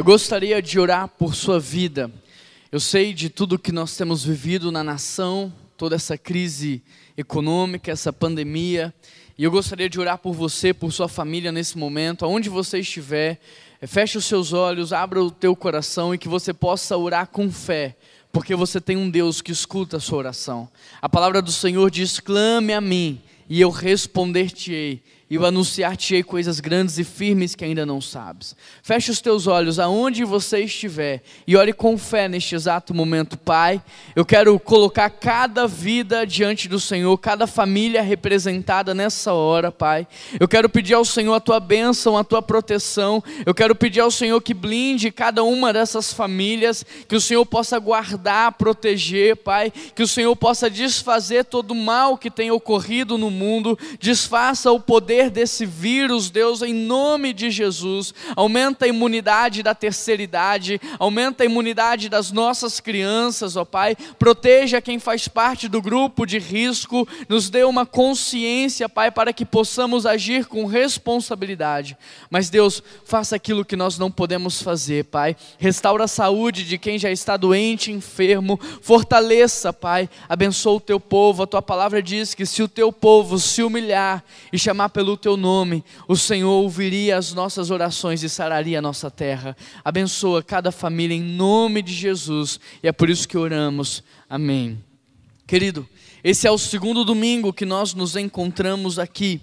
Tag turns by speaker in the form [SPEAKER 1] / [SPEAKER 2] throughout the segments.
[SPEAKER 1] Eu gostaria de orar por sua vida. Eu sei de tudo que nós temos vivido na nação, toda essa crise econômica, essa pandemia, e eu gostaria de orar por você, por sua família nesse momento, aonde você estiver. Feche os seus olhos, abra o teu coração e que você possa orar com fé, porque você tem um Deus que escuta a sua oração. A palavra do Senhor diz: clame a mim e eu responder-te-ei e eu anunciar-te-ei coisas grandes e firmes que ainda não sabes. Feche os teus olhos aonde você estiver e ore com fé neste exato momento, Pai. Eu quero colocar cada vida diante do Senhor, cada família representada nessa hora, Pai. Eu quero pedir ao Senhor a tua bênção, a tua proteção. Eu quero pedir ao Senhor que blinde cada uma dessas famílias, que o Senhor possa guardar, proteger, Pai, que o Senhor possa desfazer todo o mal que tem ocorrido no mundo, desfaça o poder poder desse vírus, Deus, em nome de Jesus. Aumenta a imunidade da terceira idade, aumenta a imunidade das nossas crianças, ó Pai. Proteja quem faz parte do grupo de risco, nos dê uma consciência, Pai, para que possamos agir com responsabilidade. Mas, Deus, faça aquilo que nós não podemos fazer, Pai. Restaura a saúde de quem já está doente, enfermo. Fortaleça, Pai. Abençoa o teu povo. A tua palavra diz que se o teu povo se humilhar e chamar pelo pelo teu nome, o Senhor ouviria as nossas orações e sararia a nossa terra. Abençoa cada família em nome de Jesus, e é por isso que oramos. Amém. Querido, esse é o segundo domingo que nós nos encontramos aqui.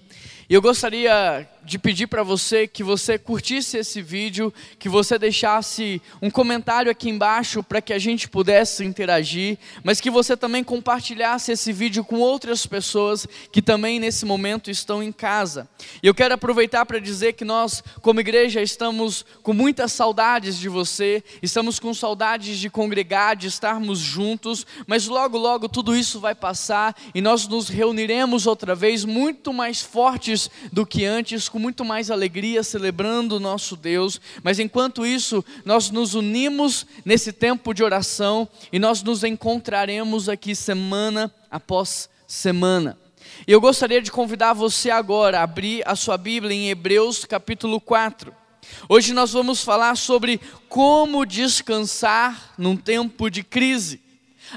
[SPEAKER 1] E eu gostaria de pedir para você que você curtisse esse vídeo, que você deixasse um comentário aqui embaixo para que a gente pudesse interagir, mas que você também compartilhasse esse vídeo com outras pessoas que também nesse momento estão em casa. E eu quero aproveitar para dizer que nós, como igreja, estamos com muitas saudades de você, estamos com saudades de congregar, de estarmos juntos, mas logo, logo tudo isso vai passar e nós nos reuniremos outra vez muito mais fortes do que antes com muito mais alegria celebrando o nosso Deus, mas enquanto isso, nós nos unimos nesse tempo de oração e nós nos encontraremos aqui semana após semana. E eu gostaria de convidar você agora a abrir a sua Bíblia em Hebreus capítulo 4. Hoje nós vamos falar sobre como descansar num tempo de crise.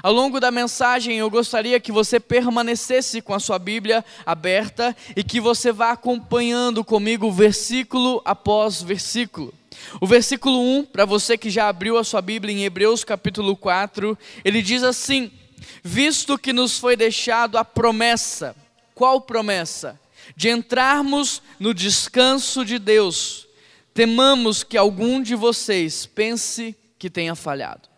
[SPEAKER 1] Ao longo da mensagem, eu gostaria que você permanecesse com a sua Bíblia aberta e que você vá acompanhando comigo versículo após versículo. O versículo 1, para você que já abriu a sua Bíblia em Hebreus capítulo 4, ele diz assim: Visto que nos foi deixado a promessa, qual promessa? De entrarmos no descanso de Deus, temamos que algum de vocês pense que tenha falhado.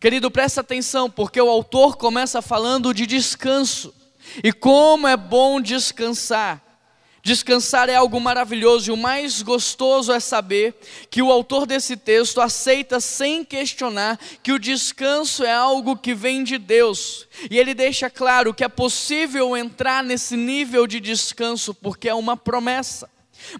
[SPEAKER 1] Querido, presta atenção, porque o autor começa falando de descanso. E como é bom descansar. Descansar é algo maravilhoso e o mais gostoso é saber que o autor desse texto aceita sem questionar que o descanso é algo que vem de Deus. E ele deixa claro que é possível entrar nesse nível de descanso porque é uma promessa.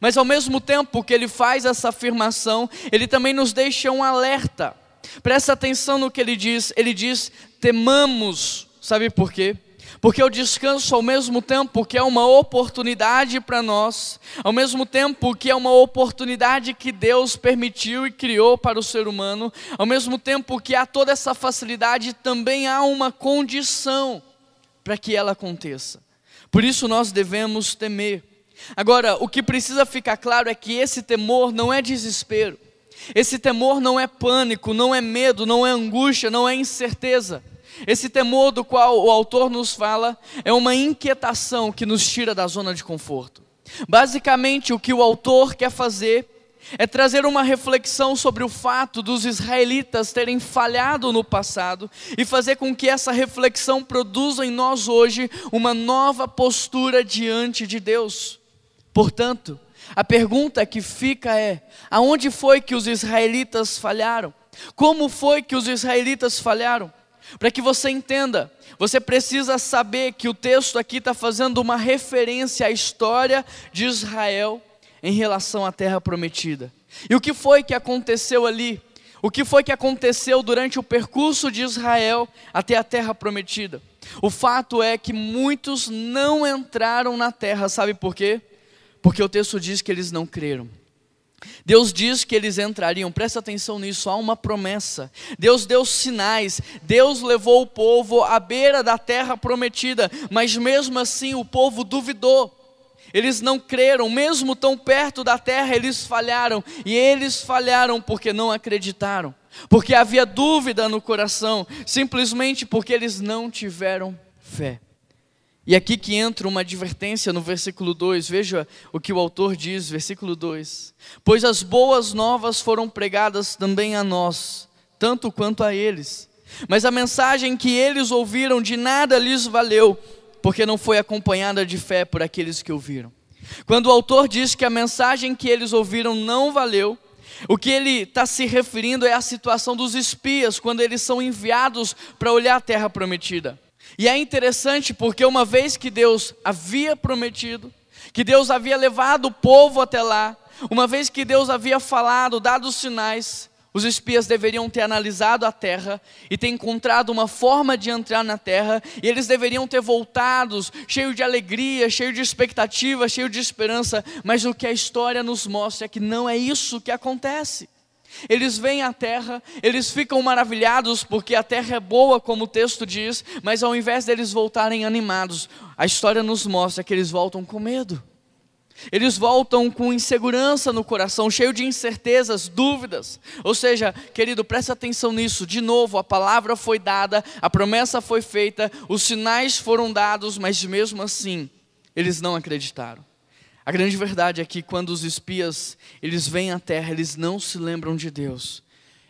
[SPEAKER 1] Mas ao mesmo tempo que ele faz essa afirmação, ele também nos deixa um alerta Presta atenção no que ele diz. Ele diz: temamos. Sabe por quê? Porque o descanso, ao mesmo tempo que é uma oportunidade para nós, ao mesmo tempo que é uma oportunidade que Deus permitiu e criou para o ser humano, ao mesmo tempo que há toda essa facilidade, também há uma condição para que ela aconteça. Por isso nós devemos temer. Agora, o que precisa ficar claro é que esse temor não é desespero. Esse temor não é pânico, não é medo, não é angústia, não é incerteza. Esse temor do qual o autor nos fala é uma inquietação que nos tira da zona de conforto. Basicamente, o que o autor quer fazer é trazer uma reflexão sobre o fato dos israelitas terem falhado no passado e fazer com que essa reflexão produza em nós hoje uma nova postura diante de Deus. Portanto, a pergunta que fica é: aonde foi que os israelitas falharam? Como foi que os israelitas falharam? Para que você entenda, você precisa saber que o texto aqui está fazendo uma referência à história de Israel em relação à terra prometida. E o que foi que aconteceu ali? O que foi que aconteceu durante o percurso de Israel até a terra prometida? O fato é que muitos não entraram na terra, sabe por quê? Porque o texto diz que eles não creram. Deus diz que eles entrariam, presta atenção nisso, há uma promessa. Deus deu sinais, Deus levou o povo à beira da terra prometida, mas mesmo assim o povo duvidou. Eles não creram, mesmo tão perto da terra, eles falharam, e eles falharam porque não acreditaram, porque havia dúvida no coração, simplesmente porque eles não tiveram fé. E aqui que entra uma advertência no versículo 2, veja o que o autor diz, versículo 2: Pois as boas novas foram pregadas também a nós, tanto quanto a eles, mas a mensagem que eles ouviram de nada lhes valeu, porque não foi acompanhada de fé por aqueles que ouviram. Quando o autor diz que a mensagem que eles ouviram não valeu, o que ele está se referindo é a situação dos espias, quando eles são enviados para olhar a terra prometida. E é interessante porque uma vez que Deus havia prometido, que Deus havia levado o povo até lá, uma vez que Deus havia falado, dado os sinais, os espias deveriam ter analisado a terra e ter encontrado uma forma de entrar na terra, e eles deveriam ter voltado cheio de alegria, cheio de expectativa, cheio de esperança, mas o que a história nos mostra é que não é isso que acontece. Eles vêm à terra, eles ficam maravilhados porque a terra é boa, como o texto diz, mas ao invés deles voltarem animados, a história nos mostra que eles voltam com medo. Eles voltam com insegurança no coração, cheio de incertezas, dúvidas. Ou seja, querido, preste atenção nisso. De novo, a palavra foi dada, a promessa foi feita, os sinais foram dados, mas mesmo assim, eles não acreditaram. A grande verdade é que quando os espias eles vêm à terra, eles não se lembram de Deus.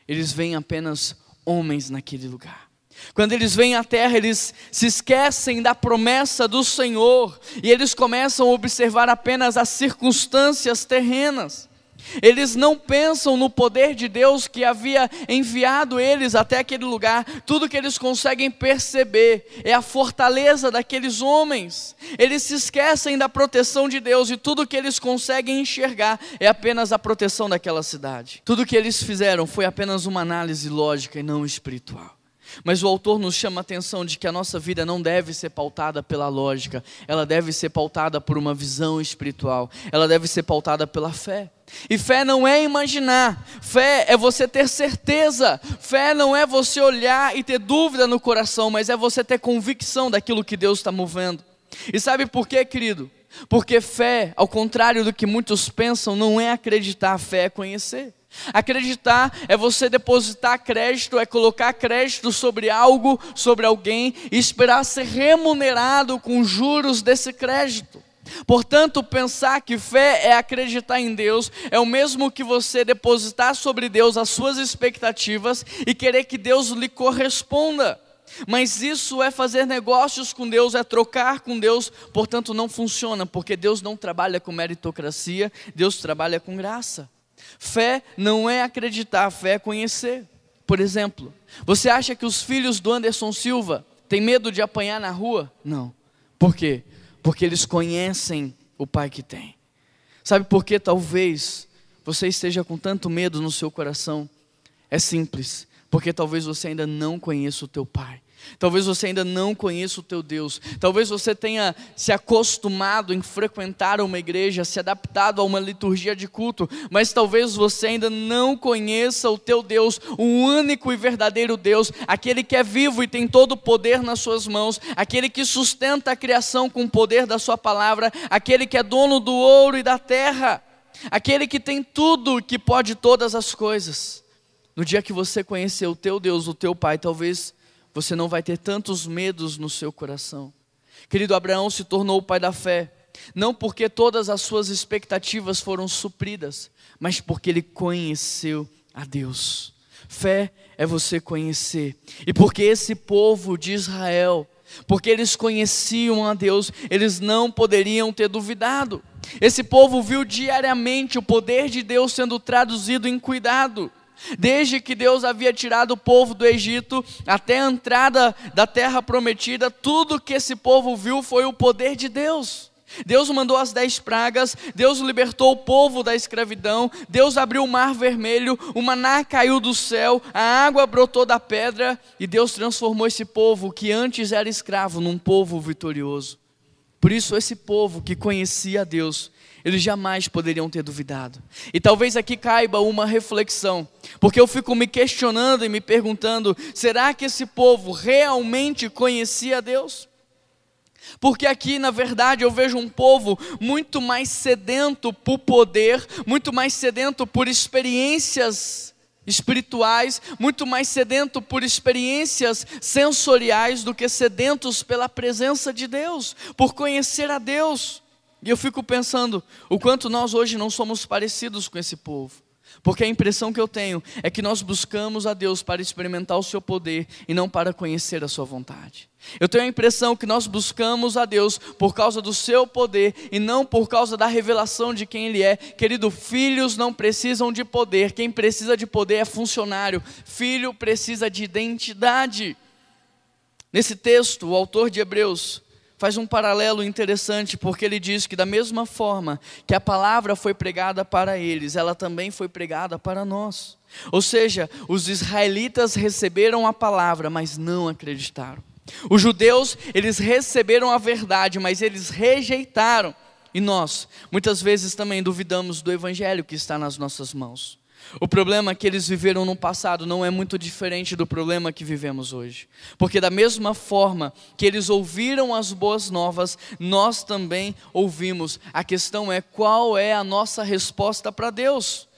[SPEAKER 1] Eles veem apenas homens naquele lugar. Quando eles vêm à terra, eles se esquecem da promessa do Senhor e eles começam a observar apenas as circunstâncias terrenas. Eles não pensam no poder de Deus que havia enviado eles até aquele lugar. Tudo que eles conseguem perceber é a fortaleza daqueles homens. Eles se esquecem da proteção de Deus e tudo que eles conseguem enxergar é apenas a proteção daquela cidade. Tudo que eles fizeram foi apenas uma análise lógica e não espiritual. Mas o autor nos chama a atenção de que a nossa vida não deve ser pautada pela lógica, ela deve ser pautada por uma visão espiritual, ela deve ser pautada pela fé. E fé não é imaginar, fé é você ter certeza, fé não é você olhar e ter dúvida no coração, mas é você ter convicção daquilo que Deus está movendo. E sabe por quê, querido? Porque fé, ao contrário do que muitos pensam, não é acreditar, fé é conhecer. Acreditar é você depositar crédito, é colocar crédito sobre algo, sobre alguém e esperar ser remunerado com juros desse crédito. Portanto, pensar que fé é acreditar em Deus é o mesmo que você depositar sobre Deus as suas expectativas e querer que Deus lhe corresponda. Mas isso é fazer negócios com Deus, é trocar com Deus, portanto não funciona, porque Deus não trabalha com meritocracia, Deus trabalha com graça. Fé não é acreditar, fé é conhecer. Por exemplo, você acha que os filhos do Anderson Silva têm medo de apanhar na rua? Não. Por quê? Porque eles conhecem o pai que tem. Sabe por que talvez você esteja com tanto medo no seu coração? É simples, porque talvez você ainda não conheça o teu pai. Talvez você ainda não conheça o teu Deus. Talvez você tenha se acostumado em frequentar uma igreja, se adaptado a uma liturgia de culto, mas talvez você ainda não conheça o teu Deus, o único e verdadeiro Deus, aquele que é vivo e tem todo o poder nas suas mãos, aquele que sustenta a criação com o poder da sua palavra, aquele que é dono do ouro e da terra, aquele que tem tudo, que pode todas as coisas. No dia que você conhecer o teu Deus, o teu Pai, talvez você não vai ter tantos medos no seu coração. Querido Abraão se tornou o pai da fé, não porque todas as suas expectativas foram supridas, mas porque ele conheceu a Deus. Fé é você conhecer. E porque esse povo de Israel, porque eles conheciam a Deus, eles não poderiam ter duvidado. Esse povo viu diariamente o poder de Deus sendo traduzido em cuidado. Desde que Deus havia tirado o povo do Egito até a entrada da terra prometida, tudo que esse povo viu foi o poder de Deus. Deus mandou as dez pragas, Deus libertou o povo da escravidão, Deus abriu o mar vermelho, o maná caiu do céu, a água brotou da pedra e Deus transformou esse povo que antes era escravo num povo vitorioso. Por isso, esse povo que conhecia Deus, eles jamais poderiam ter duvidado. E talvez aqui caiba uma reflexão, porque eu fico me questionando e me perguntando: será que esse povo realmente conhecia Deus? Porque aqui, na verdade, eu vejo um povo muito mais sedento por poder, muito mais sedento por experiências espirituais, muito mais sedento por experiências sensoriais do que sedentos pela presença de Deus, por conhecer a Deus. E eu fico pensando o quanto nós hoje não somos parecidos com esse povo. Porque a impressão que eu tenho é que nós buscamos a Deus para experimentar o seu poder e não para conhecer a sua vontade. Eu tenho a impressão que nós buscamos a Deus por causa do seu poder e não por causa da revelação de quem Ele é. Querido, filhos não precisam de poder, quem precisa de poder é funcionário, filho precisa de identidade. Nesse texto, o autor de Hebreus faz um paralelo interessante, porque ele diz que, da mesma forma que a palavra foi pregada para eles, ela também foi pregada para nós. Ou seja, os israelitas receberam a palavra, mas não acreditaram. Os judeus, eles receberam a verdade, mas eles rejeitaram. E nós, muitas vezes também duvidamos do evangelho que está nas nossas mãos. O problema que eles viveram no passado não é muito diferente do problema que vivemos hoje. Porque, da mesma forma que eles ouviram as boas novas, nós também ouvimos. A questão é qual é a nossa resposta para Deus.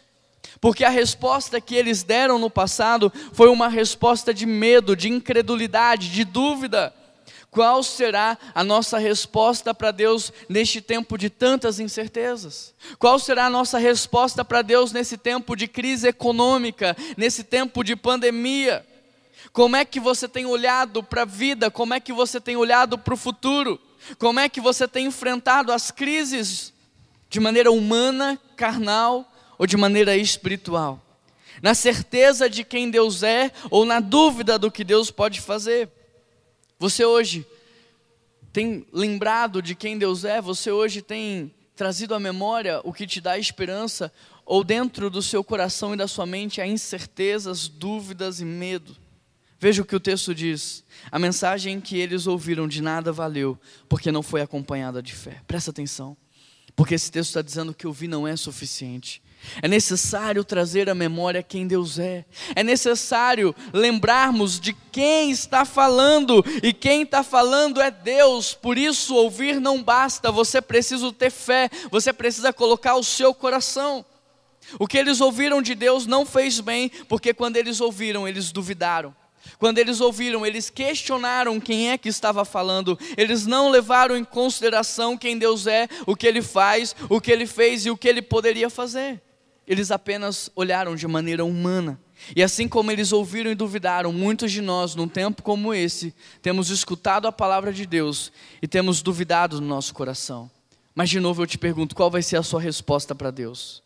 [SPEAKER 1] Porque a resposta que eles deram no passado foi uma resposta de medo, de incredulidade, de dúvida. Qual será a nossa resposta para Deus neste tempo de tantas incertezas? Qual será a nossa resposta para Deus nesse tempo de crise econômica, nesse tempo de pandemia? Como é que você tem olhado para a vida? Como é que você tem olhado para o futuro? Como é que você tem enfrentado as crises de maneira humana, carnal ou de maneira espiritual? Na certeza de quem Deus é ou na dúvida do que Deus pode fazer? Você hoje tem lembrado de quem Deus é? Você hoje tem trazido à memória o que te dá esperança? Ou dentro do seu coração e da sua mente há incertezas, dúvidas e medo? Veja o que o texto diz. A mensagem que eles ouviram de nada valeu, porque não foi acompanhada de fé. Presta atenção, porque esse texto está dizendo que ouvir não é suficiente. É necessário trazer à memória quem Deus é. É necessário lembrarmos de quem está falando. E quem está falando é Deus. Por isso, ouvir não basta. Você precisa ter fé. Você precisa colocar o seu coração. O que eles ouviram de Deus não fez bem, porque quando eles ouviram, eles duvidaram. Quando eles ouviram, eles questionaram quem é que estava falando, eles não levaram em consideração quem Deus é, o que ele faz, o que ele fez e o que ele poderia fazer eles apenas olharam de maneira humana. E assim como eles ouviram e duvidaram, muitos de nós, num tempo como esse, temos escutado a palavra de Deus e temos duvidado no nosso coração. Mas de novo eu te pergunto, qual vai ser a sua resposta para Deus?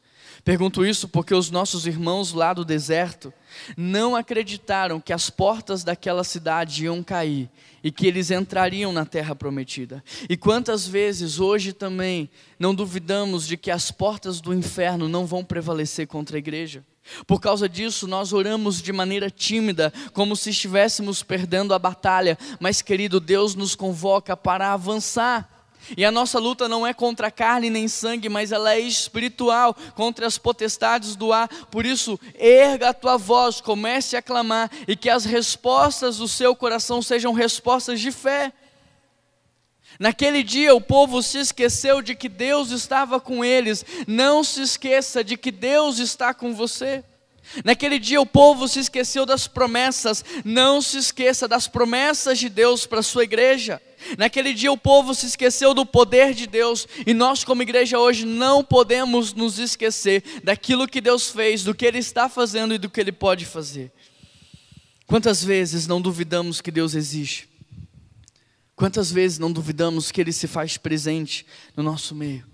[SPEAKER 1] Pergunto isso porque os nossos irmãos lá do deserto não acreditaram que as portas daquela cidade iam cair e que eles entrariam na terra prometida. E quantas vezes hoje também não duvidamos de que as portas do inferno não vão prevalecer contra a igreja? Por causa disso, nós oramos de maneira tímida, como se estivéssemos perdendo a batalha, mas querido, Deus nos convoca para avançar. E a nossa luta não é contra carne nem sangue, mas ela é espiritual, contra as potestades do ar. Por isso, erga a tua voz, comece a clamar e que as respostas do seu coração sejam respostas de fé. Naquele dia o povo se esqueceu de que Deus estava com eles. Não se esqueça de que Deus está com você. Naquele dia o povo se esqueceu das promessas. Não se esqueça das promessas de Deus para a sua igreja. Naquele dia o povo se esqueceu do poder de Deus e nós, como igreja, hoje não podemos nos esquecer daquilo que Deus fez, do que Ele está fazendo e do que Ele pode fazer. Quantas vezes não duvidamos que Deus existe? Quantas vezes não duvidamos que Ele se faz presente no nosso meio?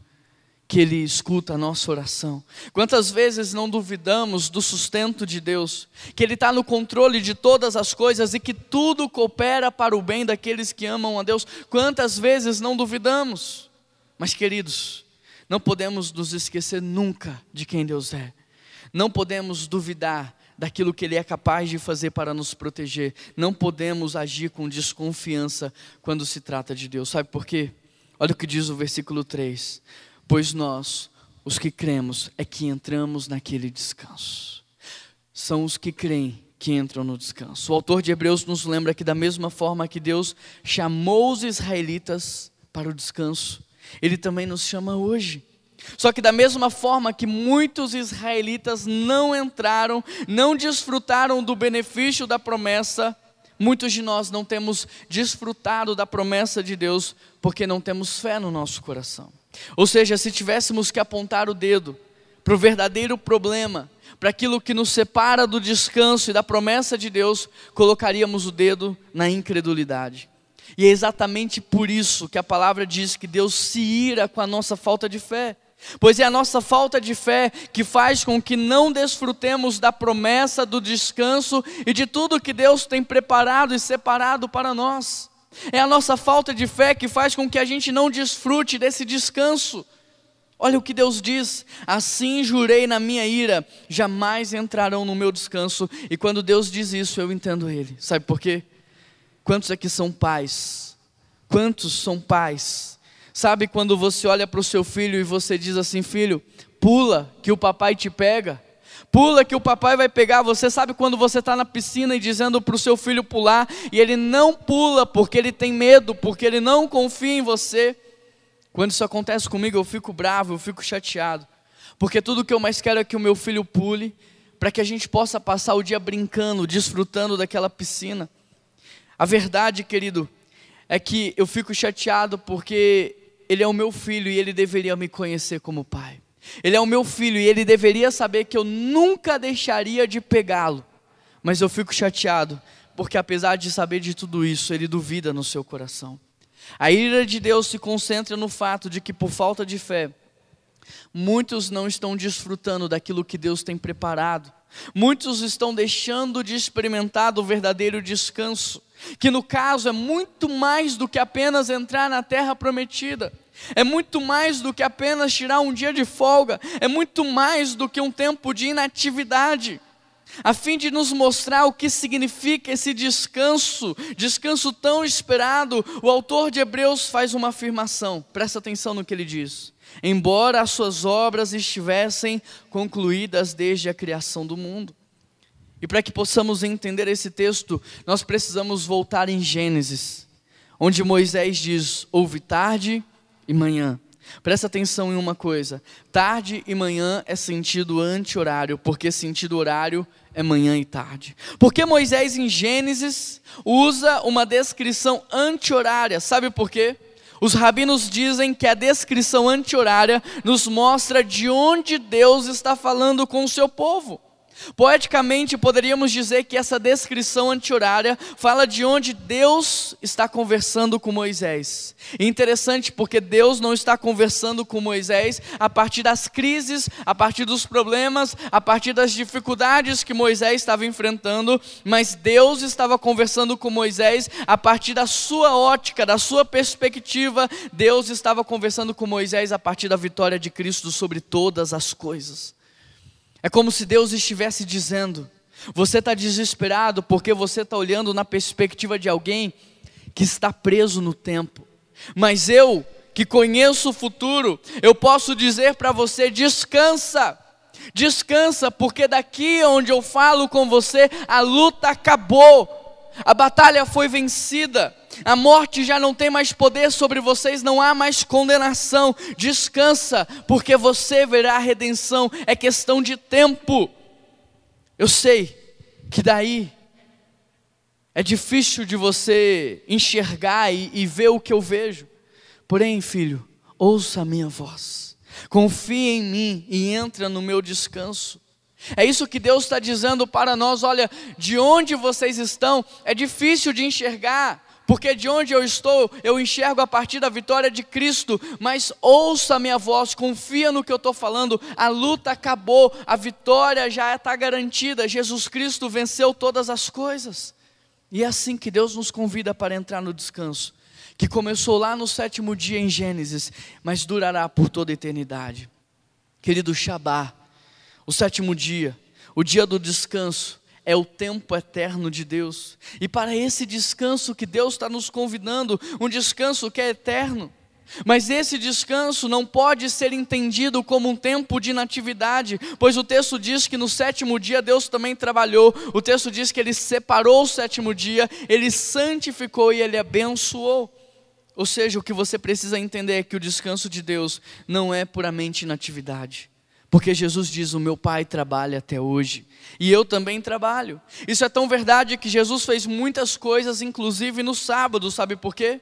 [SPEAKER 1] Que Ele escuta a nossa oração. Quantas vezes não duvidamos do sustento de Deus, que Ele está no controle de todas as coisas e que tudo coopera para o bem daqueles que amam a Deus. Quantas vezes não duvidamos? Mas, queridos, não podemos nos esquecer nunca de quem Deus é. Não podemos duvidar daquilo que Ele é capaz de fazer para nos proteger. Não podemos agir com desconfiança quando se trata de Deus. Sabe por quê? Olha o que diz o versículo 3 pois nós, os que cremos, é que entramos naquele descanso. São os que creem que entram no descanso. O autor de Hebreus nos lembra que, da mesma forma que Deus chamou os israelitas para o descanso, Ele também nos chama hoje. Só que, da mesma forma que muitos israelitas não entraram, não desfrutaram do benefício da promessa, muitos de nós não temos desfrutado da promessa de Deus porque não temos fé no nosso coração. Ou seja, se tivéssemos que apontar o dedo para o verdadeiro problema, para aquilo que nos separa do descanso e da promessa de Deus, colocaríamos o dedo na incredulidade. E é exatamente por isso que a palavra diz que Deus se ira com a nossa falta de fé. Pois é a nossa falta de fé que faz com que não desfrutemos da promessa do descanso e de tudo que Deus tem preparado e separado para nós. É a nossa falta de fé que faz com que a gente não desfrute desse descanso. Olha o que Deus diz: assim jurei na minha ira, jamais entrarão no meu descanso. E quando Deus diz isso, eu entendo Ele. Sabe por quê? Quantos aqui são pais? Quantos são pais? Sabe quando você olha para o seu filho e você diz assim: filho, pula que o papai te pega? Pula que o papai vai pegar. Você sabe quando você está na piscina e dizendo para o seu filho pular e ele não pula porque ele tem medo, porque ele não confia em você. Quando isso acontece comigo, eu fico bravo, eu fico chateado. Porque tudo que eu mais quero é que o meu filho pule, para que a gente possa passar o dia brincando, desfrutando daquela piscina. A verdade, querido, é que eu fico chateado porque ele é o meu filho e ele deveria me conhecer como pai. Ele é o meu filho e ele deveria saber que eu nunca deixaria de pegá-lo. Mas eu fico chateado porque, apesar de saber de tudo isso, ele duvida no seu coração. A ira de Deus se concentra no fato de que, por falta de fé, muitos não estão desfrutando daquilo que Deus tem preparado. Muitos estão deixando de experimentar do verdadeiro descanso, que no caso é muito mais do que apenas entrar na terra prometida. É muito mais do que apenas tirar um dia de folga, é muito mais do que um tempo de inatividade a fim de nos mostrar o que significa esse descanso, descanso tão esperado, o autor de Hebreus faz uma afirmação, presta atenção no que ele diz. Embora as suas obras estivessem concluídas desde a criação do mundo. E para que possamos entender esse texto, nós precisamos voltar em Gênesis, onde Moisés diz: Ouve tarde e manhã Presta atenção em uma coisa: tarde e manhã é sentido anti-horário, porque sentido horário é manhã e tarde. Porque Moisés em Gênesis usa uma descrição anti-horária, sabe por quê? Os rabinos dizem que a descrição anti-horária nos mostra de onde Deus está falando com o seu povo. Poeticamente, poderíamos dizer que essa descrição anti-horária fala de onde Deus está conversando com Moisés. interessante porque Deus não está conversando com Moisés a partir das crises, a partir dos problemas, a partir das dificuldades que Moisés estava enfrentando, mas Deus estava conversando com Moisés a partir da sua ótica, da sua perspectiva. Deus estava conversando com Moisés a partir da vitória de Cristo sobre todas as coisas. É como se Deus estivesse dizendo: você está desesperado porque você está olhando na perspectiva de alguém que está preso no tempo, mas eu, que conheço o futuro, eu posso dizer para você: descansa. Descansa, porque daqui onde eu falo com você, a luta acabou, a batalha foi vencida. A morte já não tem mais poder sobre vocês, não há mais condenação. Descansa, porque você verá a redenção. É questão de tempo. Eu sei que daí é difícil de você enxergar e, e ver o que eu vejo. Porém, filho, ouça a minha voz. Confie em mim e entra no meu descanso. É isso que Deus está dizendo para nós. Olha, de onde vocês estão é difícil de enxergar, porque de onde eu estou, eu enxergo a partir da vitória de Cristo, mas ouça a minha voz, confia no que eu estou falando, a luta acabou, a vitória já está garantida, Jesus Cristo venceu todas as coisas. E é assim que Deus nos convida para entrar no descanso, que começou lá no sétimo dia em Gênesis, mas durará por toda a eternidade. Querido Shabá, o sétimo dia, o dia do descanso, é o tempo eterno de Deus. E para esse descanso que Deus está nos convidando, um descanso que é eterno, Mas esse descanso não pode ser entendido como um tempo de inatividade, pois o texto diz que no sétimo dia Deus também trabalhou, o texto diz que ele separou o sétimo dia, ele santificou e ele abençoou. Ou seja, o que você precisa entender é que o descanso de Deus não é puramente inatividade. Porque Jesus diz: O meu Pai trabalha até hoje, e eu também trabalho. Isso é tão verdade que Jesus fez muitas coisas, inclusive no sábado, sabe por quê?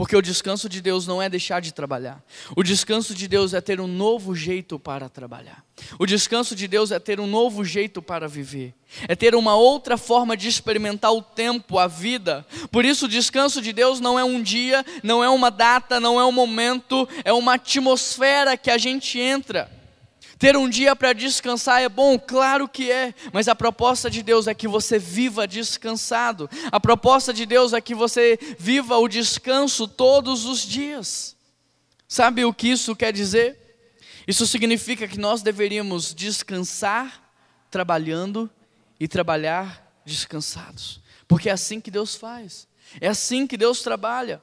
[SPEAKER 1] Porque o descanso de Deus não é deixar de trabalhar. O descanso de Deus é ter um novo jeito para trabalhar. O descanso de Deus é ter um novo jeito para viver. É ter uma outra forma de experimentar o tempo, a vida. Por isso, o descanso de Deus não é um dia, não é uma data, não é um momento, é uma atmosfera que a gente entra. Ter um dia para descansar é bom? Claro que é, mas a proposta de Deus é que você viva descansado. A proposta de Deus é que você viva o descanso todos os dias. Sabe o que isso quer dizer? Isso significa que nós deveríamos descansar trabalhando e trabalhar descansados, porque é assim que Deus faz, é assim que Deus trabalha.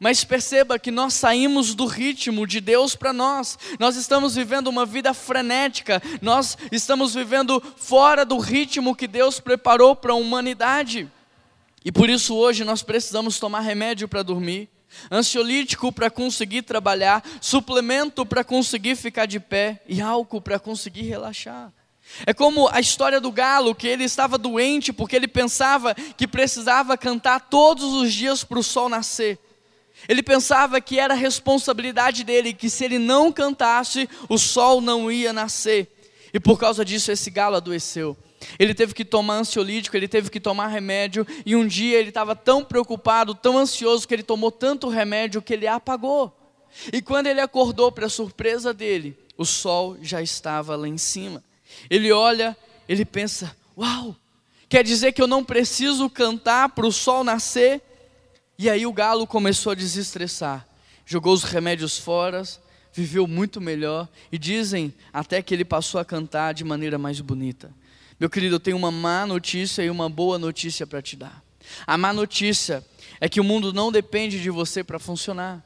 [SPEAKER 1] Mas perceba que nós saímos do ritmo de Deus para nós. Nós estamos vivendo uma vida frenética, nós estamos vivendo fora do ritmo que Deus preparou para a humanidade. E por isso hoje nós precisamos tomar remédio para dormir, ansiolítico para conseguir trabalhar, suplemento para conseguir ficar de pé e álcool para conseguir relaxar. É como a história do galo, que ele estava doente porque ele pensava que precisava cantar todos os dias para o sol nascer. Ele pensava que era responsabilidade dele, que se ele não cantasse, o sol não ia nascer. E por causa disso, esse galo adoeceu. Ele teve que tomar ansiolítico, ele teve que tomar remédio, e um dia ele estava tão preocupado, tão ansioso, que ele tomou tanto remédio que ele apagou. E quando ele acordou, para surpresa dele, o sol já estava lá em cima. Ele olha, ele pensa: Uau, quer dizer que eu não preciso cantar para o sol nascer? E aí o galo começou a desestressar, jogou os remédios fora, viveu muito melhor e dizem até que ele passou a cantar de maneira mais bonita. Meu querido, eu tenho uma má notícia e uma boa notícia para te dar. A má notícia é que o mundo não depende de você para funcionar.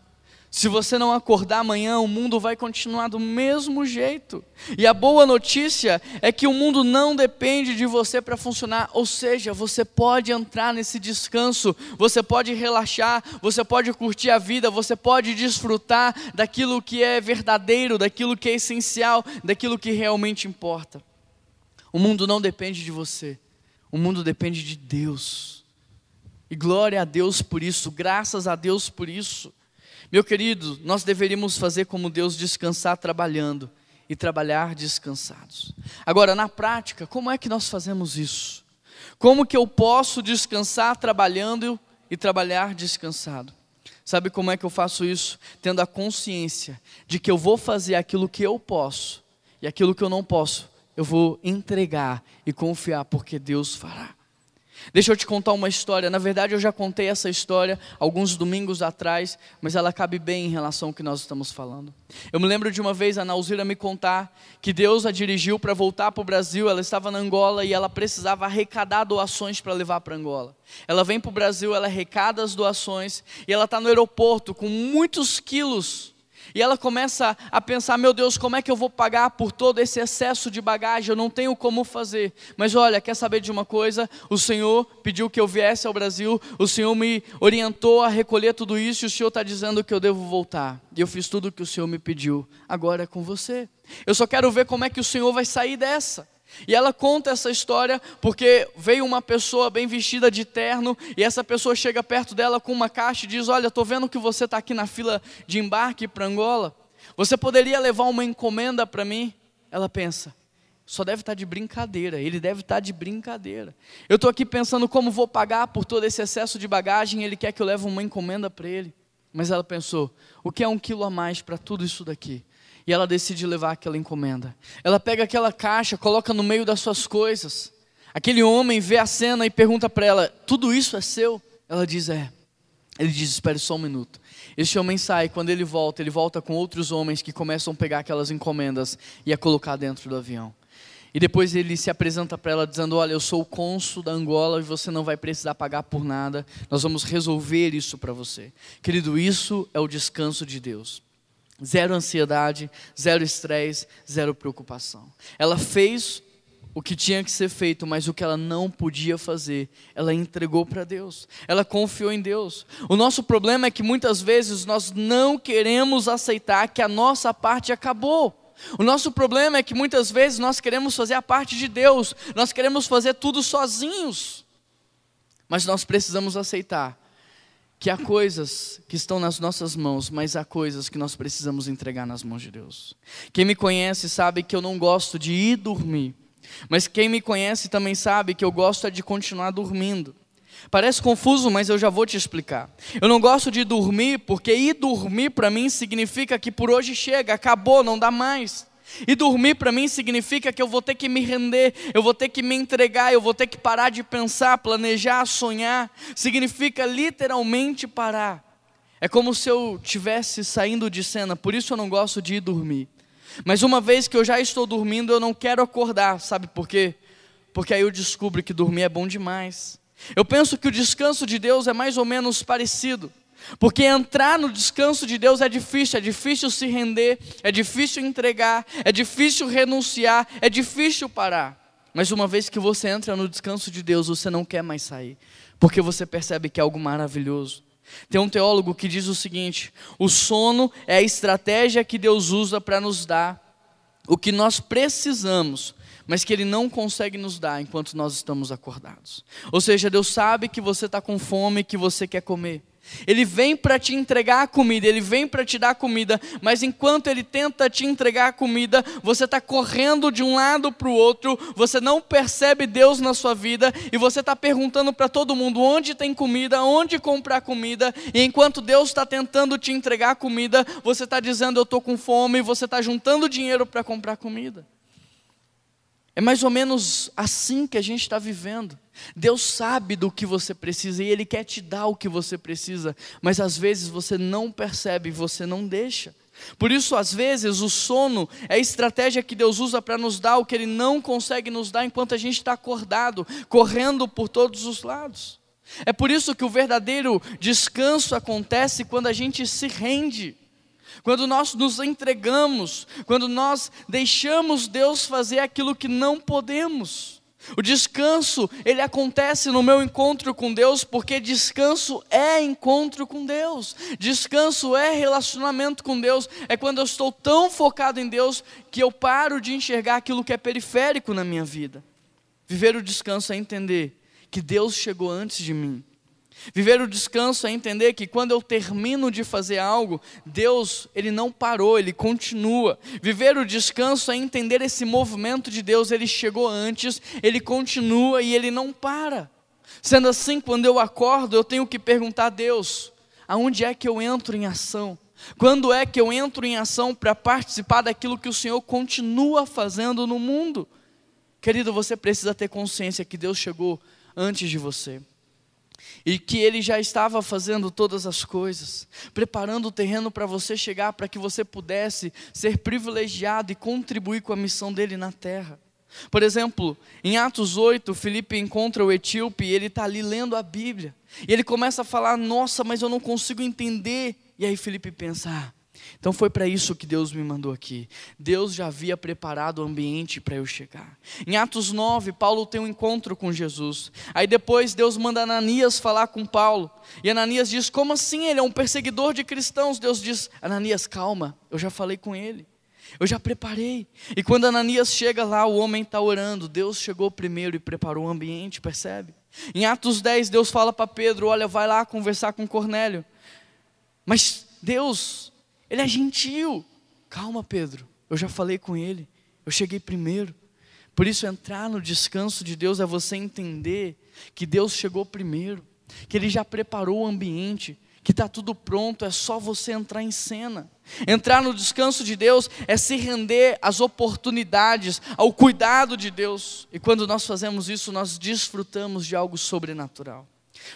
[SPEAKER 1] Se você não acordar amanhã, o mundo vai continuar do mesmo jeito. E a boa notícia é que o mundo não depende de você para funcionar, ou seja, você pode entrar nesse descanso, você pode relaxar, você pode curtir a vida, você pode desfrutar daquilo que é verdadeiro, daquilo que é essencial, daquilo que realmente importa. O mundo não depende de você, o mundo depende de Deus. E glória a Deus por isso, graças a Deus por isso. Meu querido, nós deveríamos fazer como Deus descansar trabalhando e trabalhar descansados. Agora, na prática, como é que nós fazemos isso? Como que eu posso descansar trabalhando e trabalhar descansado? Sabe como é que eu faço isso? Tendo a consciência de que eu vou fazer aquilo que eu posso e aquilo que eu não posso, eu vou entregar e confiar, porque Deus fará. Deixa eu te contar uma história. Na verdade, eu já contei essa história alguns domingos atrás, mas ela cabe bem em relação ao que nós estamos falando. Eu me lembro de uma vez a Nauzira me contar que Deus a dirigiu para voltar para o Brasil. Ela estava na Angola e ela precisava arrecadar doações para levar para Angola. Ela vem para o Brasil, ela arrecada as doações e ela está no aeroporto com muitos quilos e ela começa a pensar: meu Deus, como é que eu vou pagar por todo esse excesso de bagagem? Eu não tenho como fazer. Mas olha, quer saber de uma coisa? O Senhor pediu que eu viesse ao Brasil, o Senhor me orientou a recolher tudo isso e o Senhor está dizendo que eu devo voltar. E eu fiz tudo o que o Senhor me pediu. Agora é com você. Eu só quero ver como é que o Senhor vai sair dessa. E ela conta essa história porque veio uma pessoa bem vestida de terno e essa pessoa chega perto dela com uma caixa e diz: Olha, estou vendo que você está aqui na fila de embarque para Angola. Você poderia levar uma encomenda para mim? Ela pensa: Só deve estar tá de brincadeira. Ele deve estar tá de brincadeira. Eu estou aqui pensando como vou pagar por todo esse excesso de bagagem. Ele quer que eu leve uma encomenda para ele. Mas ela pensou: O que é um quilo a mais para tudo isso daqui? E ela decide levar aquela encomenda. Ela pega aquela caixa, coloca no meio das suas coisas. Aquele homem vê a cena e pergunta para ela: Tudo isso é seu? Ela diz: É. Ele diz: Espere só um minuto. Este homem sai, quando ele volta, ele volta com outros homens que começam a pegar aquelas encomendas e a colocar dentro do avião. E depois ele se apresenta para ela dizendo: Olha, eu sou o cônsul da Angola e você não vai precisar pagar por nada, nós vamos resolver isso para você. Querido, isso é o descanso de Deus. Zero ansiedade, zero estresse, zero preocupação. Ela fez o que tinha que ser feito, mas o que ela não podia fazer, ela entregou para Deus. Ela confiou em Deus. O nosso problema é que muitas vezes nós não queremos aceitar que a nossa parte acabou. O nosso problema é que muitas vezes nós queremos fazer a parte de Deus, nós queremos fazer tudo sozinhos. Mas nós precisamos aceitar que há coisas que estão nas nossas mãos, mas há coisas que nós precisamos entregar nas mãos de Deus. Quem me conhece sabe que eu não gosto de ir dormir, mas quem me conhece também sabe que eu gosto é de continuar dormindo. Parece confuso, mas eu já vou te explicar. Eu não gosto de dormir porque ir dormir para mim significa que por hoje chega, acabou, não dá mais. E dormir para mim significa que eu vou ter que me render, eu vou ter que me entregar, eu vou ter que parar de pensar, planejar, sonhar. Significa literalmente parar. É como se eu tivesse saindo de cena, por isso eu não gosto de ir dormir. Mas uma vez que eu já estou dormindo, eu não quero acordar, sabe por quê? Porque aí eu descubro que dormir é bom demais. Eu penso que o descanso de Deus é mais ou menos parecido. Porque entrar no descanso de Deus é difícil, é difícil se render, é difícil entregar, é difícil renunciar, é difícil parar. Mas uma vez que você entra no descanso de Deus, você não quer mais sair, porque você percebe que é algo maravilhoso. Tem um teólogo que diz o seguinte: o sono é a estratégia que Deus usa para nos dar o que nós precisamos mas que Ele não consegue nos dar enquanto nós estamos acordados. Ou seja, Deus sabe que você está com fome, que você quer comer. Ele vem para te entregar a comida, ele vem para te dar comida, mas enquanto ele tenta te entregar a comida, você está correndo de um lado para o outro, você não percebe Deus na sua vida e você está perguntando para todo mundo onde tem comida, onde comprar comida, e enquanto Deus está tentando te entregar comida, você está dizendo eu estou com fome, você está juntando dinheiro para comprar comida. É mais ou menos assim que a gente está vivendo. Deus sabe do que você precisa e Ele quer te dar o que você precisa, mas às vezes você não percebe, você não deixa. Por isso, às vezes, o sono é a estratégia que Deus usa para nos dar o que Ele não consegue nos dar enquanto a gente está acordado, correndo por todos os lados. É por isso que o verdadeiro descanso acontece quando a gente se rende quando nós nos entregamos, quando nós deixamos Deus fazer aquilo que não podemos. O descanso, ele acontece no meu encontro com Deus, porque descanso é encontro com Deus. Descanso é relacionamento com Deus. É quando eu estou tão focado em Deus que eu paro de enxergar aquilo que é periférico na minha vida. Viver o descanso é entender que Deus chegou antes de mim Viver o descanso é entender que quando eu termino de fazer algo, Deus, ele não parou, ele continua. Viver o descanso é entender esse movimento de Deus, ele chegou antes, ele continua e ele não para. Sendo assim, quando eu acordo, eu tenho que perguntar a Deus: aonde é que eu entro em ação? Quando é que eu entro em ação para participar daquilo que o Senhor continua fazendo no mundo? Querido, você precisa ter consciência que Deus chegou antes de você e que ele já estava fazendo todas as coisas, preparando o terreno para você chegar, para que você pudesse ser privilegiado e contribuir com a missão dele na terra. Por exemplo, em Atos 8, Felipe encontra o etíope e ele está ali lendo a Bíblia. E ele começa a falar: Nossa, mas eu não consigo entender. E aí Felipe pensa: ah, então foi para isso que Deus me mandou aqui. Deus já havia preparado o ambiente para eu chegar. Em Atos 9, Paulo tem um encontro com Jesus. Aí depois Deus manda Ananias falar com Paulo. E Ananias diz: Como assim? Ele é um perseguidor de cristãos. Deus diz: Ananias, calma, eu já falei com ele. Eu já preparei. E quando Ananias chega lá, o homem está orando. Deus chegou primeiro e preparou o ambiente, percebe? Em Atos 10, Deus fala para Pedro: Olha, vai lá conversar com Cornélio. Mas Deus ele é gentil. Calma, Pedro. Eu já falei com ele. Eu cheguei primeiro. Por isso, entrar no descanso de Deus é você entender que Deus chegou primeiro, que Ele já preparou o ambiente, que está tudo pronto, é só você entrar em cena. Entrar no descanso de Deus é se render às oportunidades, ao cuidado de Deus. E quando nós fazemos isso, nós desfrutamos de algo sobrenatural.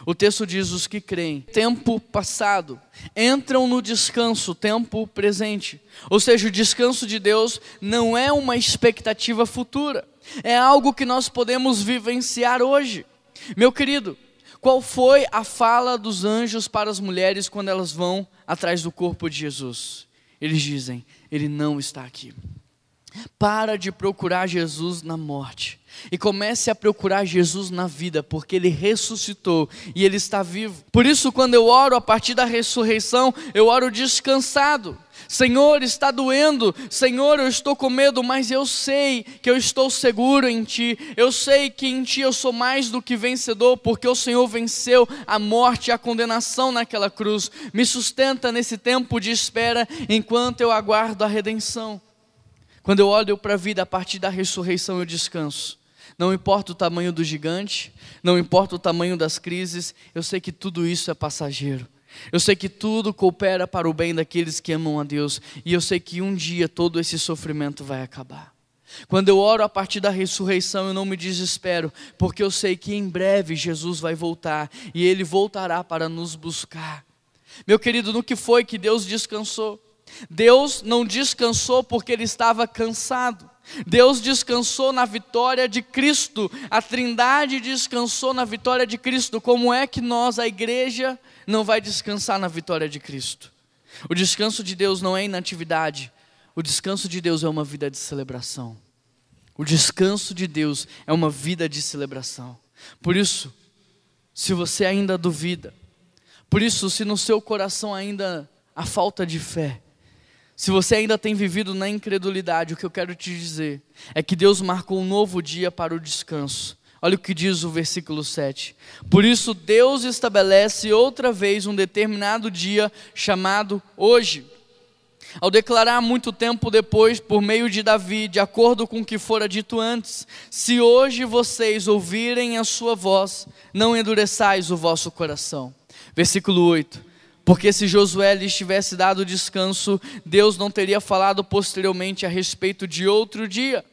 [SPEAKER 1] O texto diz: os que creem, tempo passado, entram no descanso, tempo presente. Ou seja, o descanso de Deus não é uma expectativa futura. é algo que nós podemos vivenciar hoje. Meu querido, qual foi a fala dos anjos para as mulheres quando elas vão atrás do corpo de Jesus? Eles dizem: Ele não está aqui. Para de procurar Jesus na morte e comece a procurar Jesus na vida, porque ele ressuscitou e ele está vivo. Por isso, quando eu oro a partir da ressurreição, eu oro descansado. Senhor, está doendo, Senhor, eu estou com medo, mas eu sei que eu estou seguro em Ti, eu sei que em Ti eu sou mais do que vencedor, porque o Senhor venceu a morte e a condenação naquela cruz. Me sustenta nesse tempo de espera enquanto eu aguardo a redenção. Quando eu olho para a vida a partir da ressurreição, eu descanso. Não importa o tamanho do gigante, não importa o tamanho das crises, eu sei que tudo isso é passageiro. Eu sei que tudo coopera para o bem daqueles que amam a Deus, e eu sei que um dia todo esse sofrimento vai acabar. Quando eu oro a partir da ressurreição, eu não me desespero, porque eu sei que em breve Jesus vai voltar e ele voltará para nos buscar. Meu querido, no que foi que Deus descansou? Deus não descansou porque ele estava cansado. Deus descansou na vitória de Cristo. A Trindade descansou na vitória de Cristo. Como é que nós, a igreja, não vai descansar na vitória de Cristo? O descanso de Deus não é inatividade. O descanso de Deus é uma vida de celebração. O descanso de Deus é uma vida de celebração. Por isso, se você ainda duvida, por isso, se no seu coração ainda há falta de fé, se você ainda tem vivido na incredulidade, o que eu quero te dizer é que Deus marcou um novo dia para o descanso. Olha o que diz o versículo 7. Por isso, Deus estabelece outra vez um determinado dia chamado hoje. Ao declarar muito tempo depois, por meio de Davi, de acordo com o que fora dito antes: Se hoje vocês ouvirem a sua voz, não endureçais o vosso coração. Versículo 8. Porque se Josué lhes tivesse dado descanso, Deus não teria falado posteriormente a respeito de outro dia.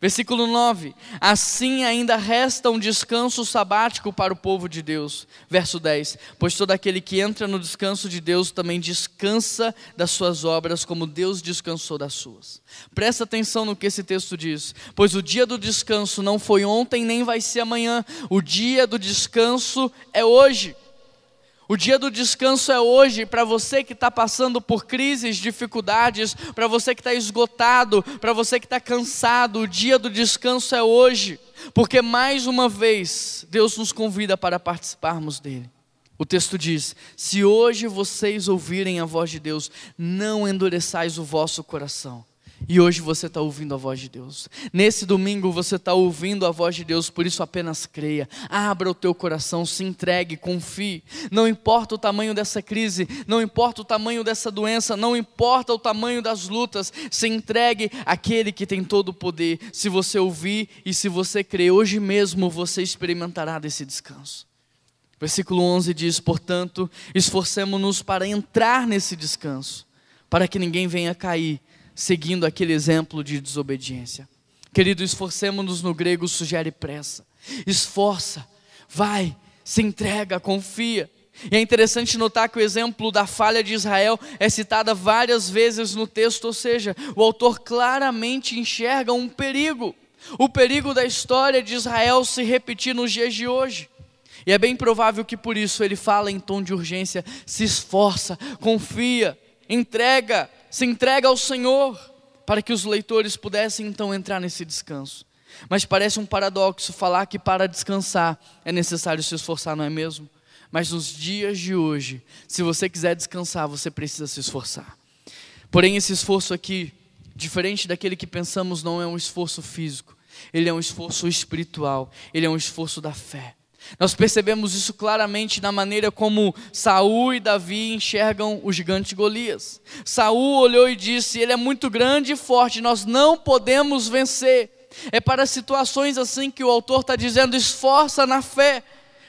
[SPEAKER 1] Versículo 9: Assim ainda resta um descanso sabático para o povo de Deus. Verso 10: Pois todo aquele que entra no descanso de Deus também descansa das suas obras, como Deus descansou das suas. Presta atenção no que esse texto diz: Pois o dia do descanso não foi ontem, nem vai ser amanhã, o dia do descanso é hoje. O dia do descanso é hoje para você que está passando por crises, dificuldades, para você que está esgotado, para você que está cansado. O dia do descanso é hoje, porque mais uma vez Deus nos convida para participarmos dele. O texto diz: Se hoje vocês ouvirem a voz de Deus, não endureçais o vosso coração. E hoje você está ouvindo a voz de Deus. Nesse domingo você está ouvindo a voz de Deus, por isso apenas creia. Abra o teu coração, se entregue, confie. Não importa o tamanho dessa crise, não importa o tamanho dessa doença, não importa o tamanho das lutas, se entregue àquele que tem todo o poder. Se você ouvir e se você crer, hoje mesmo você experimentará desse descanso. Versículo 11 diz: Portanto, esforcemos-nos para entrar nesse descanso, para que ninguém venha cair seguindo aquele exemplo de desobediência. Querido, esforcemos-nos no grego sugere pressa. Esforça, vai, se entrega, confia. E é interessante notar que o exemplo da falha de Israel é citada várias vezes no texto, ou seja, o autor claramente enxerga um perigo. O perigo da história de Israel se repetir nos dias de hoje. E é bem provável que por isso ele fala em tom de urgência: se esforça, confia, entrega, se entrega ao Senhor, para que os leitores pudessem então entrar nesse descanso. Mas parece um paradoxo falar que para descansar é necessário se esforçar, não é mesmo? Mas nos dias de hoje, se você quiser descansar, você precisa se esforçar. Porém, esse esforço aqui, diferente daquele que pensamos, não é um esforço físico, ele é um esforço espiritual, ele é um esforço da fé. Nós percebemos isso claramente na maneira como Saul e Davi enxergam o gigante Golias. Saul olhou e disse: Ele é muito grande e forte, nós não podemos vencer. É para situações assim que o autor está dizendo: esforça na fé.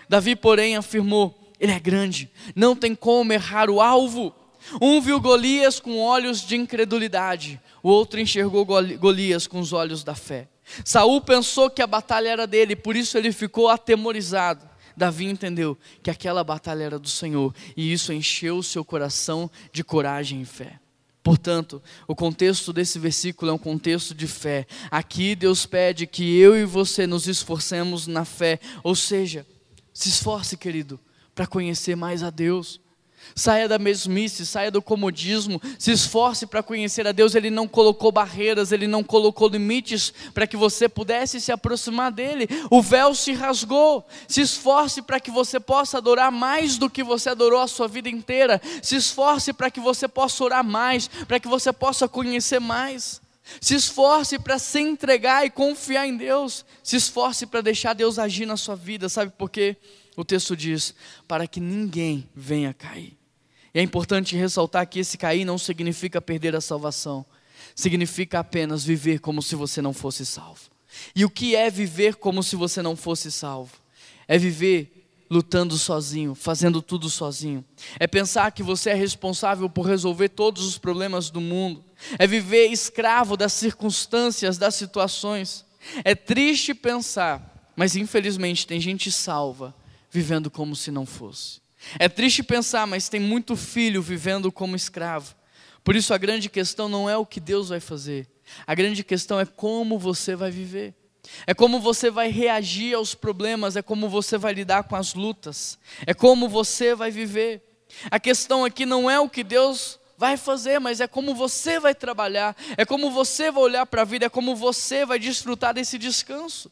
[SPEAKER 1] Davi, porém, afirmou: Ele é grande, não tem como errar o alvo. Um viu Golias com olhos de incredulidade, o outro enxergou Golias com os olhos da fé. Saul pensou que a batalha era dele, por isso ele ficou atemorizado. Davi entendeu que aquela batalha era do Senhor, e isso encheu o seu coração de coragem e fé. Portanto, o contexto desse versículo é um contexto de fé. Aqui Deus pede que eu e você nos esforcemos na fé, ou seja, se esforce, querido, para conhecer mais a Deus. Saia da mesmice, saia do comodismo, se esforce para conhecer a Deus. Ele não colocou barreiras, ele não colocou limites para que você pudesse se aproximar dele. O véu se rasgou. Se esforce para que você possa adorar mais do que você adorou a sua vida inteira. Se esforce para que você possa orar mais, para que você possa conhecer mais. Se esforce para se entregar e confiar em Deus. Se esforce para deixar Deus agir na sua vida, sabe por quê? O texto diz: para que ninguém venha cair. E é importante ressaltar que esse cair não significa perder a salvação, significa apenas viver como se você não fosse salvo. E o que é viver como se você não fosse salvo? É viver lutando sozinho, fazendo tudo sozinho. É pensar que você é responsável por resolver todos os problemas do mundo. É viver escravo das circunstâncias, das situações. É triste pensar, mas infelizmente tem gente salva vivendo como se não fosse. É triste pensar, mas tem muito filho vivendo como escravo. Por isso a grande questão não é o que Deus vai fazer, a grande questão é como você vai viver. É como você vai reagir aos problemas, é como você vai lidar com as lutas, é como você vai viver. A questão aqui não é o que Deus vai fazer, mas é como você vai trabalhar, é como você vai olhar para a vida, é como você vai desfrutar desse descanso.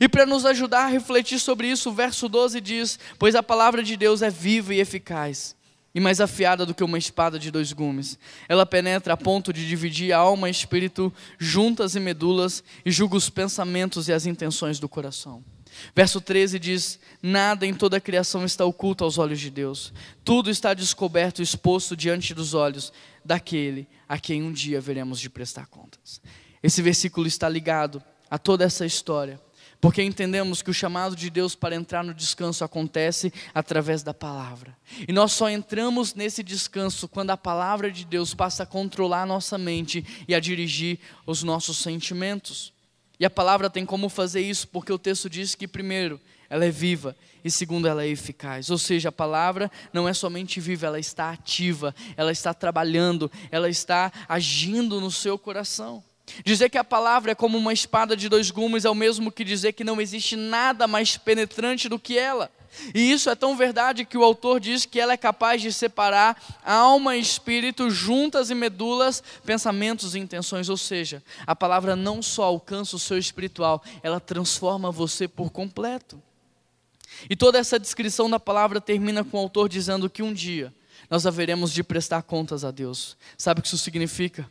[SPEAKER 1] E para nos ajudar a refletir sobre isso, o verso 12 diz: Pois a palavra de Deus é viva e eficaz, e mais afiada do que uma espada de dois gumes. Ela penetra a ponto de dividir alma e espírito, juntas e medulas, e julga os pensamentos e as intenções do coração. Verso 13 diz: Nada em toda a criação está oculto aos olhos de Deus, tudo está descoberto e exposto diante dos olhos daquele a quem um dia veremos de prestar contas. Esse versículo está ligado a toda essa história porque entendemos que o chamado de Deus para entrar no descanso acontece através da palavra. E nós só entramos nesse descanso quando a palavra de Deus passa a controlar a nossa mente e a dirigir os nossos sentimentos. E a palavra tem como fazer isso, porque o texto diz que, primeiro, ela é viva e, segundo, ela é eficaz. Ou seja, a palavra não é somente viva, ela está ativa, ela está trabalhando, ela está agindo no seu coração. Dizer que a palavra é como uma espada de dois gumes é o mesmo que dizer que não existe nada mais penetrante do que ela. E isso é tão verdade que o autor diz que ela é capaz de separar alma e espírito, juntas e medulas, pensamentos e intenções. Ou seja, a palavra não só alcança o seu espiritual, ela transforma você por completo. E toda essa descrição da palavra termina com o autor dizendo que um dia nós haveremos de prestar contas a Deus. Sabe o que isso significa?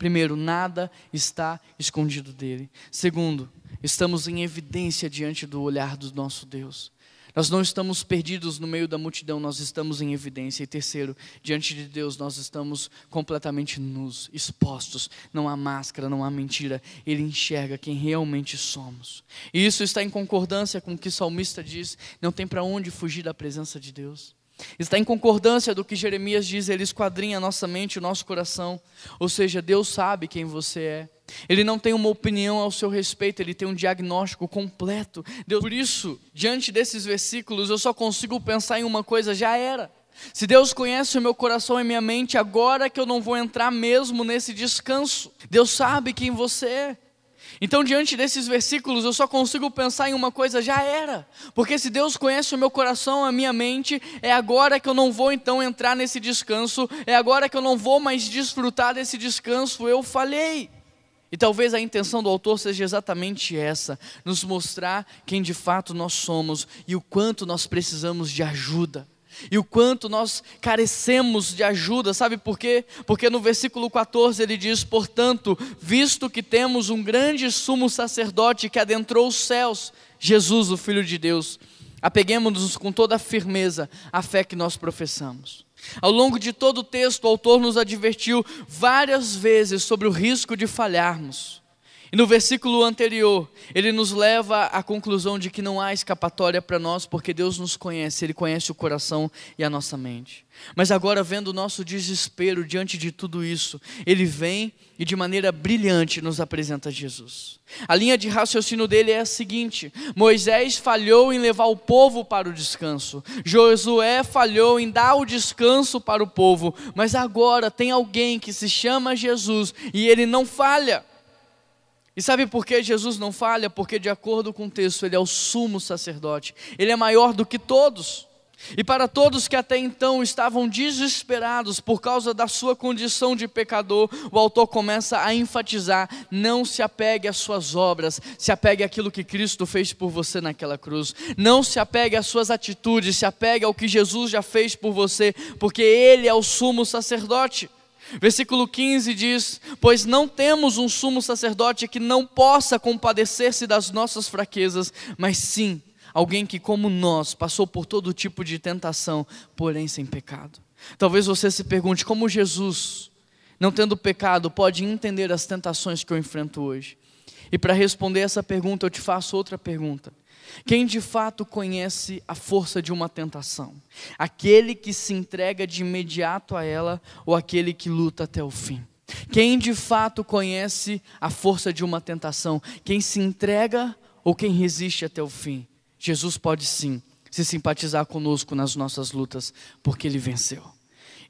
[SPEAKER 1] Primeiro, nada está escondido dele. Segundo, estamos em evidência diante do olhar do nosso Deus. Nós não estamos perdidos no meio da multidão, nós estamos em evidência. E terceiro, diante de Deus, nós estamos completamente nus, expostos. Não há máscara, não há mentira. Ele enxerga quem realmente somos. E isso está em concordância com o que o salmista diz: não tem para onde fugir da presença de Deus. Está em concordância do que Jeremias diz, ele esquadrinha a nossa mente, o nosso coração. Ou seja, Deus sabe quem você é. Ele não tem uma opinião ao seu respeito, ele tem um diagnóstico completo. Deus, por isso, diante desses versículos, eu só consigo pensar em uma coisa: já era. Se Deus conhece o meu coração e minha mente, agora que eu não vou entrar mesmo nesse descanso. Deus sabe quem você é. Então, diante desses versículos, eu só consigo pensar em uma coisa: já era. Porque se Deus conhece o meu coração, a minha mente, é agora que eu não vou então entrar nesse descanso, é agora que eu não vou mais desfrutar desse descanso, eu falhei. E talvez a intenção do autor seja exatamente essa: nos mostrar quem de fato nós somos e o quanto nós precisamos de ajuda e o quanto nós carecemos de ajuda, sabe por quê? Porque no versículo 14 ele diz: Portanto, visto que temos um grande sumo sacerdote que adentrou os céus, Jesus, o Filho de Deus, apeguemos-nos com toda a firmeza à fé que nós professamos. Ao longo de todo o texto, o autor nos advertiu várias vezes sobre o risco de falharmos. E no versículo anterior, ele nos leva à conclusão de que não há escapatória para nós, porque Deus nos conhece, Ele conhece o coração e a nossa mente. Mas agora, vendo o nosso desespero diante de tudo isso, Ele vem e de maneira brilhante nos apresenta Jesus. A linha de raciocínio dele é a seguinte: Moisés falhou em levar o povo para o descanso, Josué falhou em dar o descanso para o povo, mas agora tem alguém que se chama Jesus e ele não falha. E sabe por que Jesus não falha? Porque, de acordo com o texto, ele é o sumo sacerdote, ele é maior do que todos. E para todos que até então estavam desesperados por causa da sua condição de pecador, o autor começa a enfatizar: não se apegue às suas obras, se apegue àquilo que Cristo fez por você naquela cruz. Não se apegue às suas atitudes, se apegue ao que Jesus já fez por você, porque Ele é o sumo sacerdote. Versículo 15 diz: Pois não temos um sumo sacerdote que não possa compadecer-se das nossas fraquezas, mas sim alguém que, como nós, passou por todo tipo de tentação, porém sem pecado. Talvez você se pergunte como Jesus, não tendo pecado, pode entender as tentações que eu enfrento hoje. E para responder essa pergunta, eu te faço outra pergunta. Quem de fato conhece a força de uma tentação? Aquele que se entrega de imediato a ela ou aquele que luta até o fim? Quem de fato conhece a força de uma tentação? Quem se entrega ou quem resiste até o fim? Jesus pode sim se simpatizar conosco nas nossas lutas, porque ele venceu.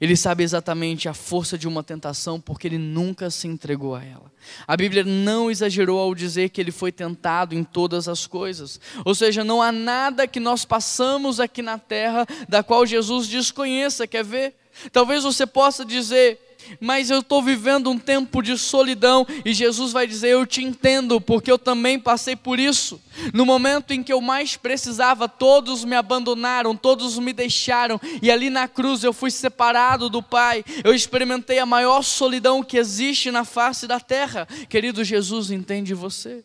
[SPEAKER 1] Ele sabe exatamente a força de uma tentação porque ele nunca se entregou a ela. A Bíblia não exagerou ao dizer que ele foi tentado em todas as coisas. Ou seja, não há nada que nós passamos aqui na terra da qual Jesus desconheça. Quer ver? Talvez você possa dizer: mas eu estou vivendo um tempo de solidão, e Jesus vai dizer: Eu te entendo, porque eu também passei por isso. No momento em que eu mais precisava, todos me abandonaram, todos me deixaram, e ali na cruz eu fui separado do Pai, eu experimentei a maior solidão que existe na face da terra. Querido Jesus, entende você?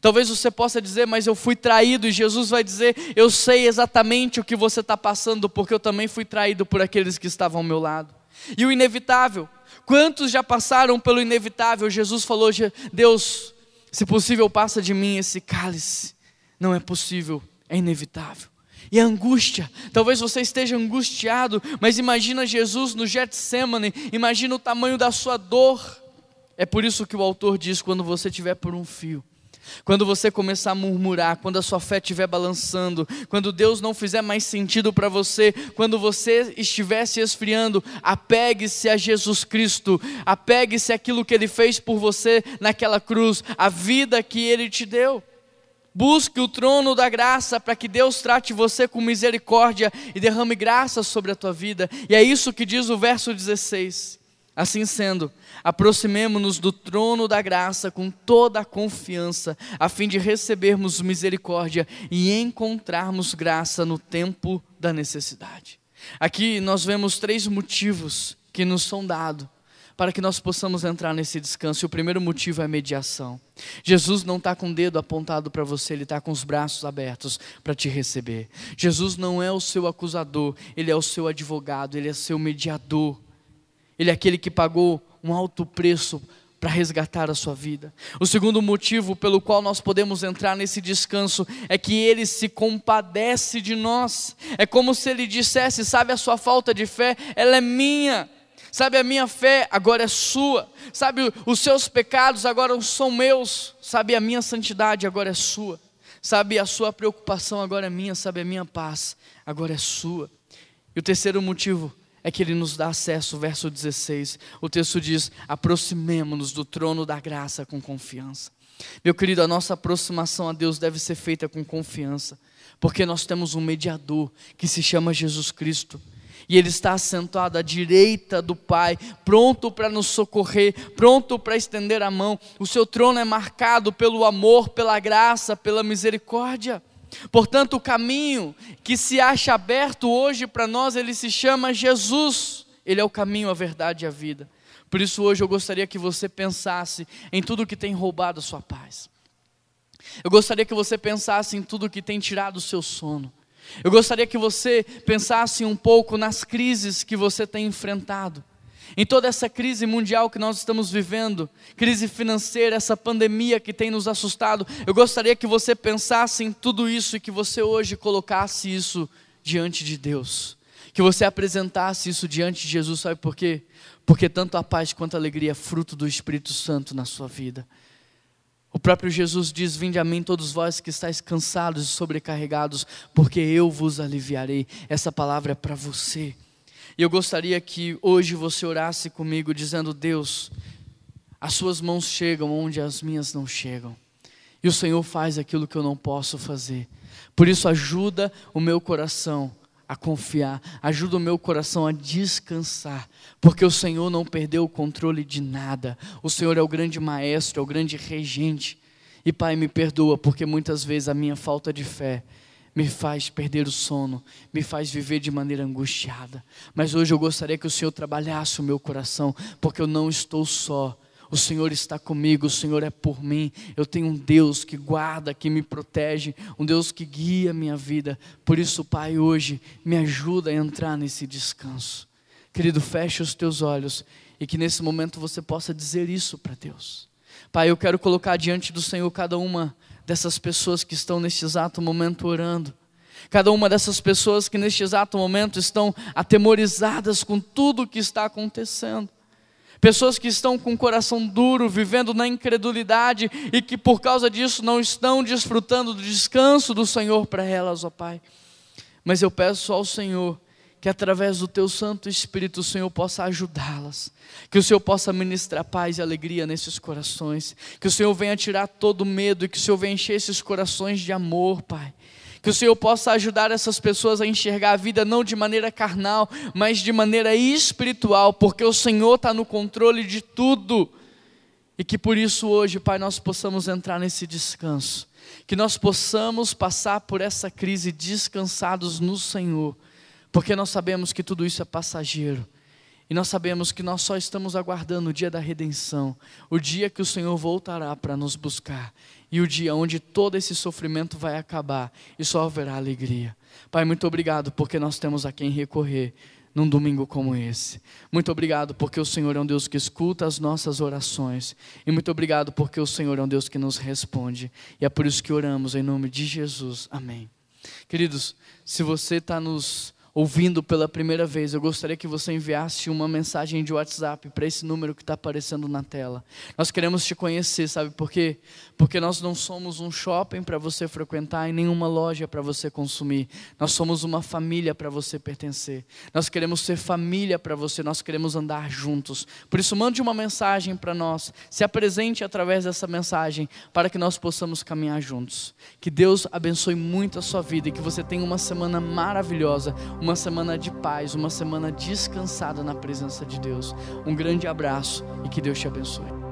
[SPEAKER 1] Talvez você possa dizer, mas eu fui traído, e Jesus vai dizer: Eu sei exatamente o que você está passando, porque eu também fui traído por aqueles que estavam ao meu lado. E o inevitável. Quantos já passaram pelo inevitável? Jesus falou: Deus, se possível, passa de mim esse cálice. Não é possível, é inevitável. E a angústia, talvez você esteja angustiado, mas imagina Jesus no Getsemane, imagina o tamanho da sua dor. É por isso que o autor diz: quando você estiver por um fio, quando você começar a murmurar, quando a sua fé estiver balançando, quando Deus não fizer mais sentido para você, quando você estiver se esfriando, apegue-se a Jesus Cristo, apegue-se àquilo que Ele fez por você naquela cruz, a vida que Ele te deu. Busque o trono da graça para que Deus trate você com misericórdia e derrame graça sobre a tua vida. E é isso que diz o verso 16. Assim sendo, aproximemo-nos do trono da graça com toda a confiança, a fim de recebermos misericórdia e encontrarmos graça no tempo da necessidade. Aqui nós vemos três motivos que nos são dados para que nós possamos entrar nesse descanso. E o primeiro motivo é a mediação. Jesus não está com o dedo apontado para você, ele está com os braços abertos para te receber. Jesus não é o seu acusador, ele é o seu advogado, ele é seu mediador. Ele é aquele que pagou um alto preço para resgatar a sua vida. O segundo motivo pelo qual nós podemos entrar nesse descanso é que ele se compadece de nós. É como se ele dissesse: Sabe a sua falta de fé? Ela é minha. Sabe, a minha fé agora é sua. Sabe, os seus pecados agora são meus. Sabe, a minha santidade agora é sua. Sabe, a sua preocupação agora é minha. Sabe, a minha paz agora é sua. E o terceiro motivo é que Ele nos dá acesso, verso 16. O texto diz: aproximemo-nos do trono da graça com confiança. Meu querido, a nossa aproximação a Deus deve ser feita com confiança, porque nós temos um mediador que se chama Jesus Cristo. E Ele está assentado à direita do Pai, pronto para nos socorrer, pronto para estender a mão. O seu trono é marcado pelo amor, pela graça, pela misericórdia. Portanto, o caminho que se acha aberto hoje para nós, ele se chama Jesus. Ele é o caminho, a verdade e a vida. Por isso, hoje eu gostaria que você pensasse em tudo que tem roubado a sua paz. Eu gostaria que você pensasse em tudo que tem tirado o seu sono. Eu gostaria que você pensasse um pouco nas crises que você tem enfrentado. Em toda essa crise mundial que nós estamos vivendo, crise financeira, essa pandemia que tem nos assustado, eu gostaria que você pensasse em tudo isso e que você hoje colocasse isso diante de Deus. Que você apresentasse isso diante de Jesus, sabe por quê? Porque tanto a paz quanto a alegria é fruto do Espírito Santo na sua vida. O próprio Jesus diz: Vinde a mim, todos vós que estáis cansados e sobrecarregados, porque eu vos aliviarei. Essa palavra é para você. E eu gostaria que hoje você orasse comigo, dizendo: Deus, as suas mãos chegam onde as minhas não chegam. E o Senhor faz aquilo que eu não posso fazer. Por isso, ajuda o meu coração a confiar, ajuda o meu coração a descansar, porque o Senhor não perdeu o controle de nada. O Senhor é o grande maestro, é o grande regente. E Pai, me perdoa, porque muitas vezes a minha falta de fé me faz perder o sono, me faz viver de maneira angustiada. Mas hoje eu gostaria que o Senhor trabalhasse o meu coração, porque eu não estou só. O Senhor está comigo, o Senhor é por mim. Eu tenho um Deus que guarda, que me protege, um Deus que guia a minha vida. Por isso, Pai, hoje me ajuda a entrar nesse descanso. Querido, feche os teus olhos e que nesse momento você possa dizer isso para Deus. Pai, eu quero colocar diante do Senhor cada uma dessas pessoas que estão neste exato momento orando. Cada uma dessas pessoas que neste exato momento estão atemorizadas com tudo o que está acontecendo. Pessoas que estão com o coração duro, vivendo na incredulidade e que por causa disso não estão desfrutando do descanso do Senhor para elas, ó Pai. Mas eu peço ao Senhor que através do teu Santo Espírito o Senhor possa ajudá-las, que o Senhor possa ministrar paz e alegria nesses corações, que o Senhor venha tirar todo medo e que o Senhor venha encher esses corações de amor, Pai. Que o Senhor possa ajudar essas pessoas a enxergar a vida não de maneira carnal, mas de maneira espiritual, porque o Senhor está no controle de tudo. E que por isso hoje, Pai, nós possamos entrar nesse descanso, que nós possamos passar por essa crise descansados no Senhor porque nós sabemos que tudo isso é passageiro. E nós sabemos que nós só estamos aguardando o dia da redenção, o dia que o Senhor voltará para nos buscar, e o dia onde todo esse sofrimento vai acabar e só haverá alegria. Pai, muito obrigado porque nós temos a quem recorrer num domingo como esse. Muito obrigado porque o Senhor é um Deus que escuta as nossas orações. E muito obrigado porque o Senhor é um Deus que nos responde. E é por isso que oramos em nome de Jesus. Amém. Queridos, se você está nos ouvindo pela primeira vez, eu gostaria que você enviasse uma mensagem de WhatsApp para esse número que está aparecendo na tela. Nós queremos te conhecer, sabe por quê? Porque nós não somos um shopping para você frequentar e nenhuma loja para você consumir. Nós somos uma família para você pertencer. Nós queremos ser família para você, nós queremos andar juntos. Por isso, mande uma mensagem para nós, se apresente através dessa mensagem para que nós possamos caminhar juntos. Que Deus abençoe muito a sua vida e que você tenha uma semana maravilhosa, uma semana de paz, uma semana descansada na presença de Deus. Um grande abraço e que Deus te abençoe.